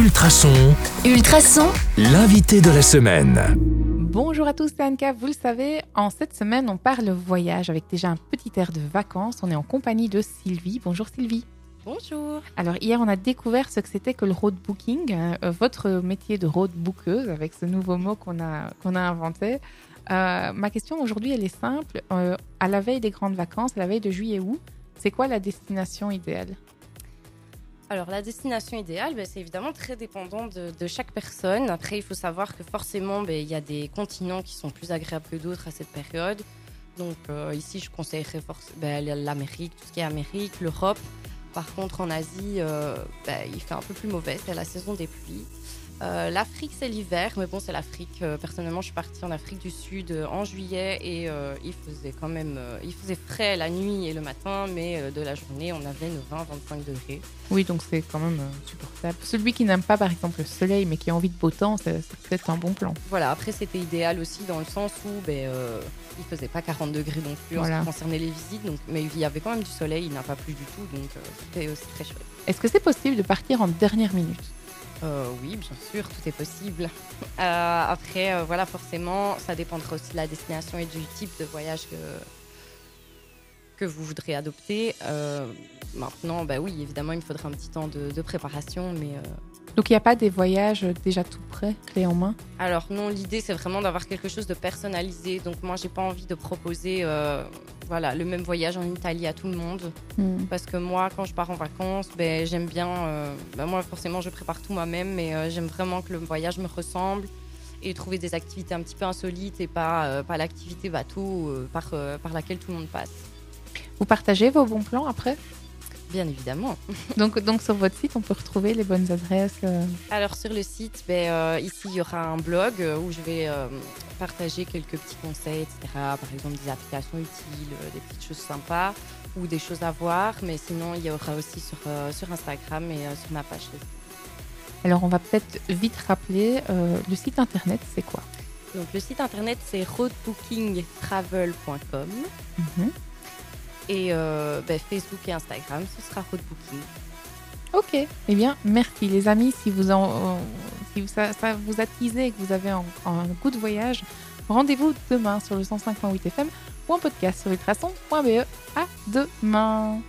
Ultrason, Ultrason, l'invité de la semaine. Bonjour à tous, c'est Anka. Vous le savez, en cette semaine, on parle voyage avec déjà un petit air de vacances. On est en compagnie de Sylvie. Bonjour Sylvie. Bonjour. Alors hier, on a découvert ce que c'était que le road booking, euh, votre métier de road bookeuse avec ce nouveau mot qu'on a, qu'on a inventé. Euh, ma question aujourd'hui, elle est simple. Euh, à la veille des grandes vacances, à la veille de juillet-août, c'est quoi la destination idéale? Alors la destination idéale, ben, c'est évidemment très dépendant de, chaque personne. Après, il faut savoir que forcément, ben, il y a des continents qui sont plus agréables que d'autres à cette période. Donc euh, ici, je conseillerais ben, l'Amérique, tout ce qui est Amérique, l'Europe. Par contre, en Asie, euh, ben, il fait un peu plus mauvais, c'est la saison des pluies. Euh, L'Afrique, c'est l'hiver, mais bon, c'est l'Afrique. Euh, personnellement, je suis partie en Afrique du Sud euh, en juillet et il faisait quand même, il faisait frais la nuit et le matin, mais de la journée, on avait nos 20-25 degrés. Oui, donc c'est quand même supportable. Celui qui n'aime pas, par exemple, le soleil, mais qui a envie de beau temps, c'est peut-être un bon plan. Voilà, après c'était idéal aussi dans le sens où ben, il faisait pas 40 degrés non plus en Voilà. ce qui concernait les visites, donc, mais il y avait quand même du soleil, il n'a pas plu du tout, donc c'était aussi très chouette. Est-ce que c'est possible de partir en dernière minute? Euh, oui, bien sûr, tout est possible. Euh, après, euh, voilà, forcément, ça dépendra aussi de la destination et du type de voyage que, que vous voudrez adopter. Euh, maintenant, bah oui, évidemment, il me faudra un petit temps de, de préparation, mais euh, Donc il n'y a pas des voyages déjà tout prêts, clés en main? Alors non, l'idée c'est vraiment d'avoir quelque chose de personnalisé. Donc moi j'ai pas envie de proposer euh, voilà, le même voyage en Italie à tout le monde. Hmm. Parce que moi quand je pars en vacances, ben, j'aime bien... ben, moi forcément je prépare tout moi-même, mais j'aime vraiment que le voyage me ressemble et trouver des activités un petit peu insolites et pas, euh, pas l'activité bateau euh, par, euh, par laquelle tout le monde passe. Vous partagez vos bons plans après? Bien évidemment. donc, donc sur votre site, on peut retrouver les bonnes adresses. euh, Alors sur le site, ben, euh, ici il y aura un blog euh, où je vais euh, partager quelques petits conseils, etc. Par exemple des applications utiles, des petites choses sympas ou des choses à voir. Mais sinon il y aura aussi sur, sur Instagram et sur ma page. Alors on va peut-être vite rappeler, le site internet, c'est quoi? Donc le site internet c'est roadbookingtravel.com. et euh, ben, Facebook et Instagram ce sera roadbooking. Ok, eh bien merci les amis, si, vous en, si ça, ça vous a teasé et que vous avez un, un goût de voyage, rendez-vous demain sur le 105.8 FM ou en podcast sur ultrason.be. À demain